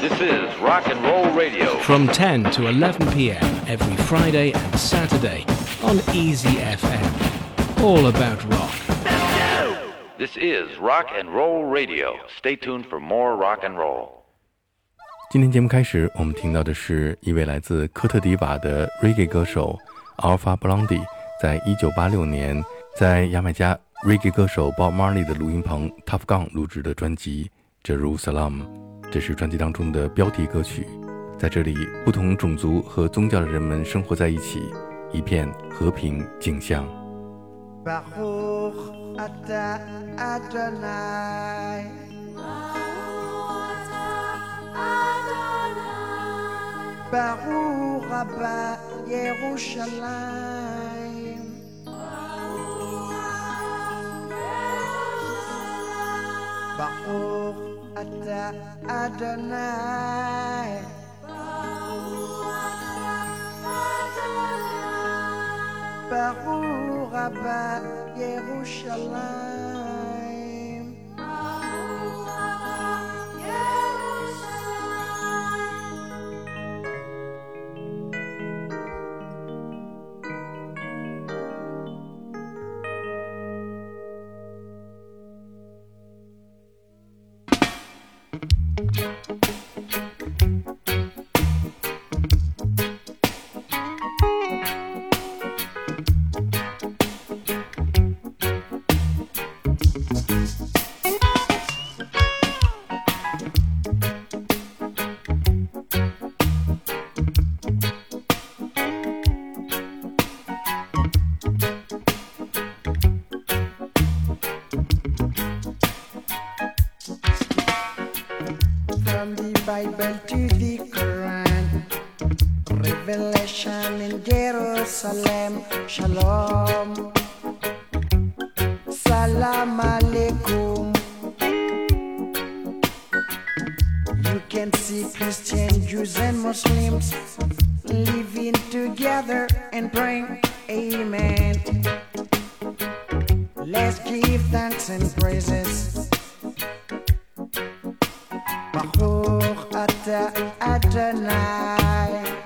This is Rock and Roll Radio. From 10 to 11 p.m. every Friday and Saturday on Easy FM. All about rock. This is Rock and Roll Radio. Stay tuned for more rock and roll. 今天节目开始，我们听到的是一位来自科特迪瓦的 reggae 歌手 Alpha Blondy，在1986年在牙买加 reggae 歌手 Bob Marley 的录音棚 Tuff Gong 录制的专辑《Jerusalem》。这是专辑当中的标题歌曲。在这里，不同种族和宗教的人们生活在一起，一片和平景象。Ata Adonai. Baruch Rabba Yerushalayim. Shalom, Salam Alaikum. You can see Christian, Jews, and Muslims living together and praying, Amen. Let's give thanks and praises. Baruch Adonai.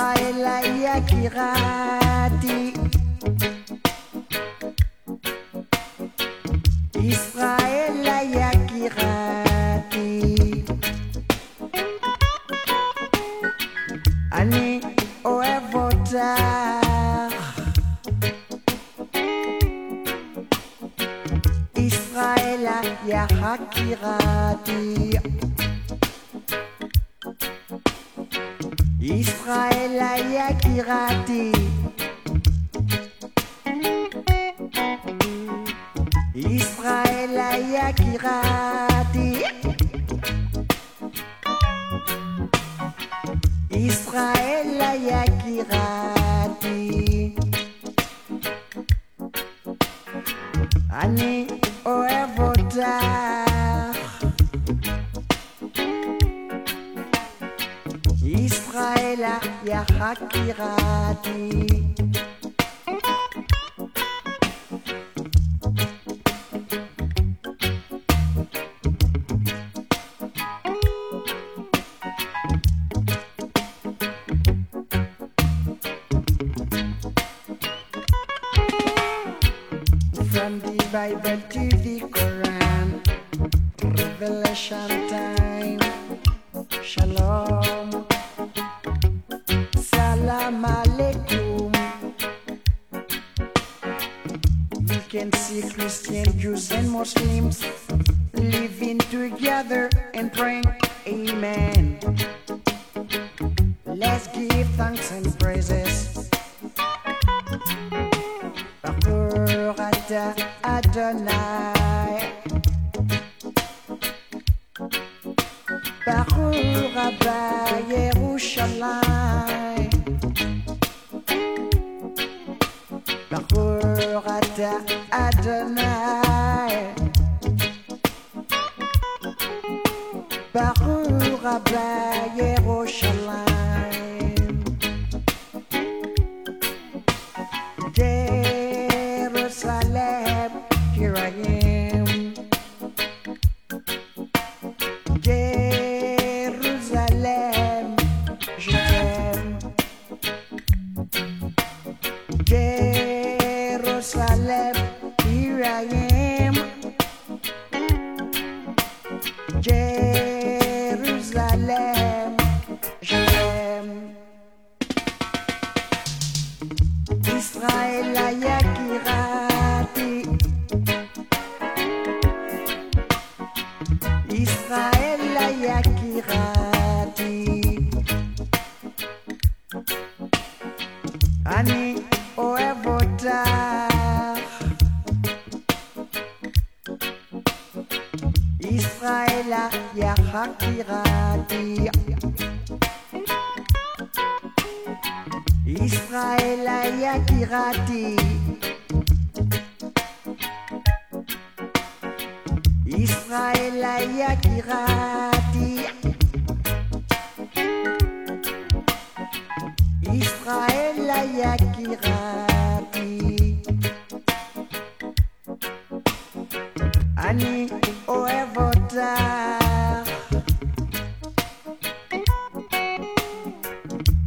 Kira et Laïa Kira. Israël Yakirati Ani Oevota Israël Yakirati Bible can see Christian, Jews, and Muslims living together and praying. Amen. Let's give thanks and praises. Baruch Adonai. Baruch Abba Yerushalayim. Baruch Ata. Baruch Abba Yerushalayim. Ani Oevota Israël Yakirati Israël Yakirati Israël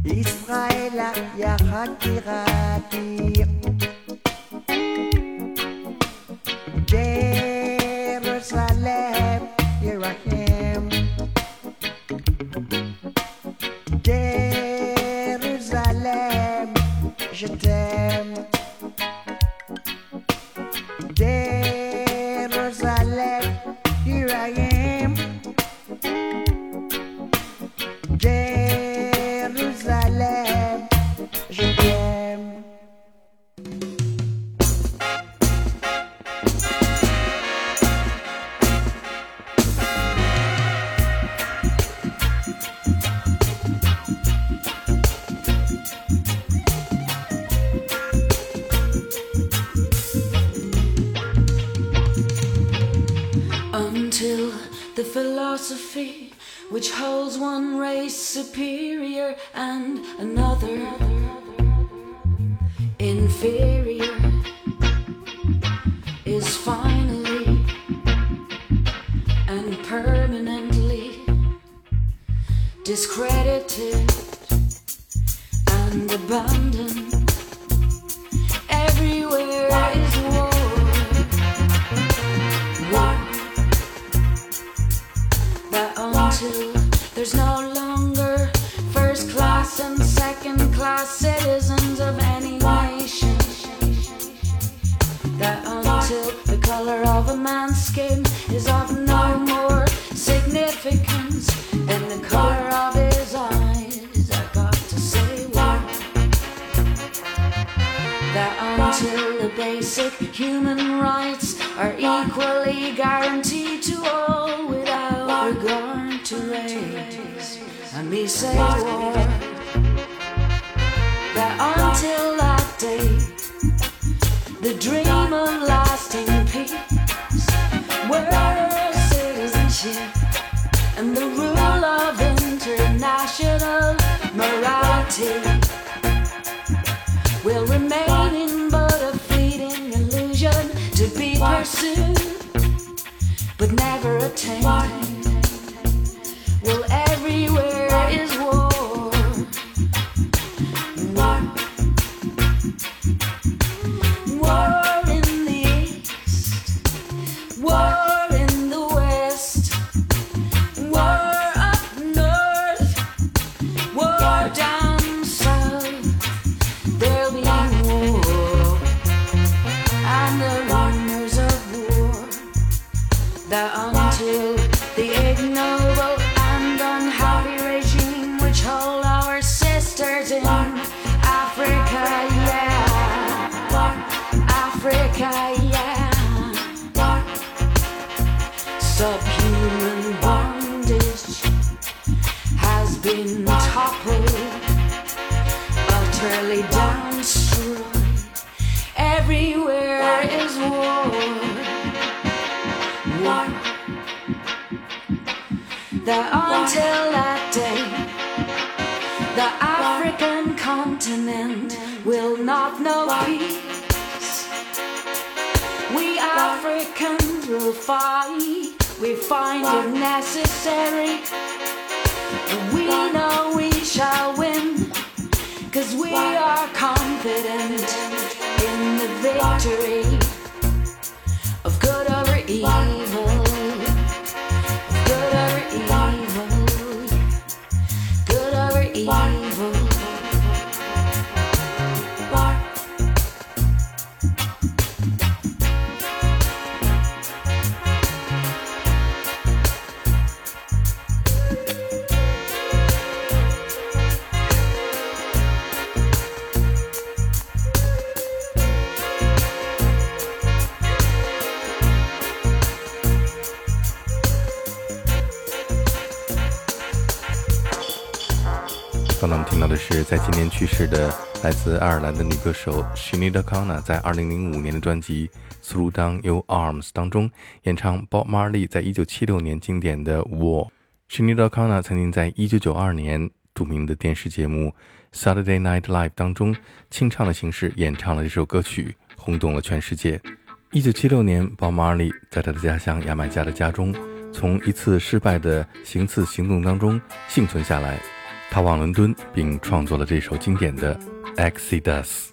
Israël Yakirati Jerusalem, until the philosophy which holds one race superior and another inferior equally guaranteed to all without regard to race. And me say war. That until that day, the dream of lasting peace, world citizenship, and the rule of international morality attained. crazy. Born Africa, yeah. Born Africa, yeah. Born subhuman bondage has been toppled, utterly destroyed. Everywhere is war. War. That until that day that continent will not know peace. We Africans will fight. We find it necessary. We know we shall win. Cause we are confident in the victory 在今年去世的来自爱尔兰的女歌手 s h i n i d a c o n n a 在2005年的专辑《Through Down Your Arms》当中演唱 Bob Marley 在1976年经典的《War》。s h i n i d a c o n n a 曾经在1992年著名的电视节目《Saturday Night Live》当中清唱的形式演唱了这首歌曲，轰动了全世界。1976年，Bob Marley 在他的家乡牙买加的家中，从一次失败的行刺行动当中幸存下来。他往伦敦，并创作了这首经典的《Exodus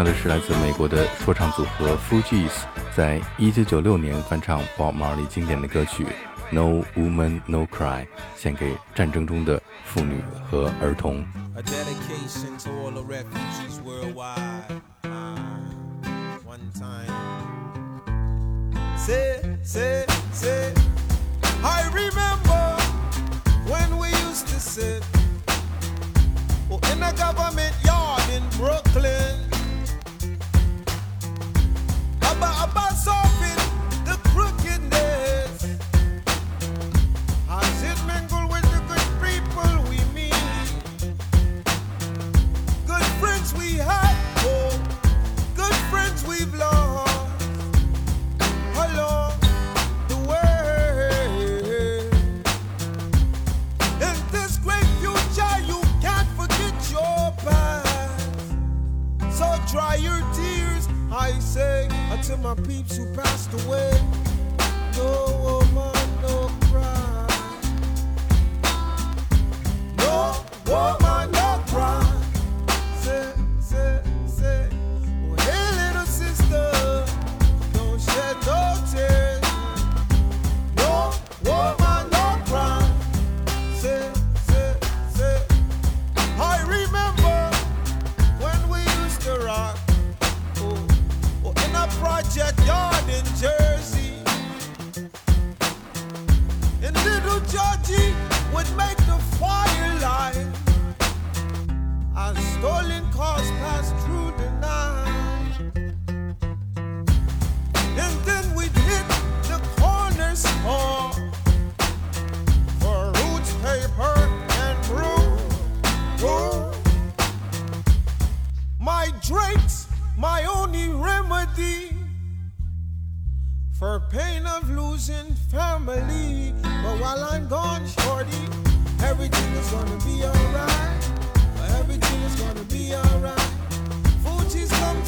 到的是来自美国的说唱组合 Fugees 在一九九六年翻唱 Bob Marley 经典的歌曲《No Woman No Cry》，献给战争中的妇女和儿童。A dedication to all the refugees worldwide. Ah, one time. Say, say, say. I remember when we used to sit oh, in a government yard in Brooklyn. About, about the a for pain of losing family. But while I'm gone, shorty, everything is gonna be alright. Everything is gonna be alright. Fugees come